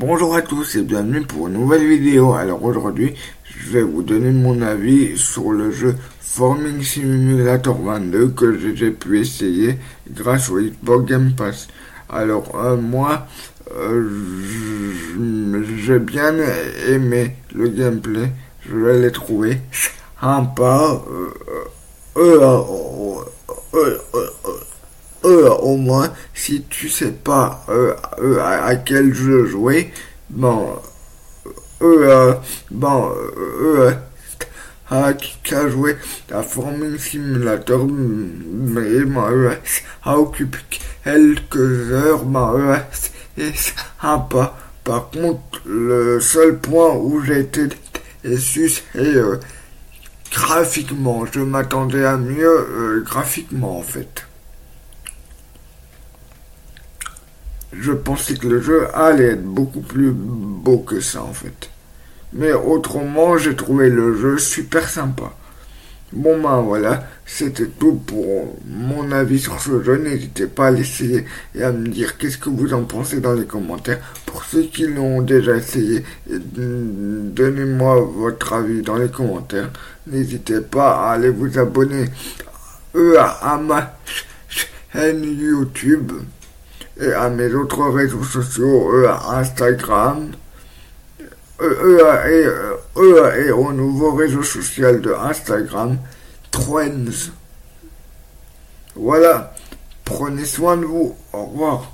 Bonjour à tous et bienvenue pour une nouvelle vidéo. Alors aujourd'hui, je vais vous donner mon avis sur le jeu Forming Simulator 22 que j'ai pu essayer grâce au Xbox Game Pass. Alors euh, moi, euh, j'ai bien aimé le gameplay, je l'ai trouvé sympa. Euh, euh, au moins, si tu sais pas euh, euh, à, quel jeu jouer, bon, euh, bon, euh, à qu'à jouer la Formule Simulator, mais bon, ça occupe quelques heures, bon, c'est sympa. Par contre, le seul point où été déçu, c'est graphiquement. Je m'attendais à mieux graphiquement, en fait. Je pensais que le jeu allait être beaucoup plus beau que ça en fait. Mais autrement, j'ai trouvé le jeu super sympa. Bon ben voilà, c'était tout pour mon avis sur ce jeu. N'hésitez pas à l'essayer et à me dire qu'est-ce que vous en pensez dans les commentaires. Pour ceux qui l'ont déjà essayé, donnez-moi votre avis dans les commentaires. N'hésitez pas à aller vous abonner à ma chaîne YouTube et à mes autres réseaux sociaux, eux à Instagram, eux, et, eux et au nouveau réseau social de Instagram, Trends. Voilà, prenez soin de vous, au revoir.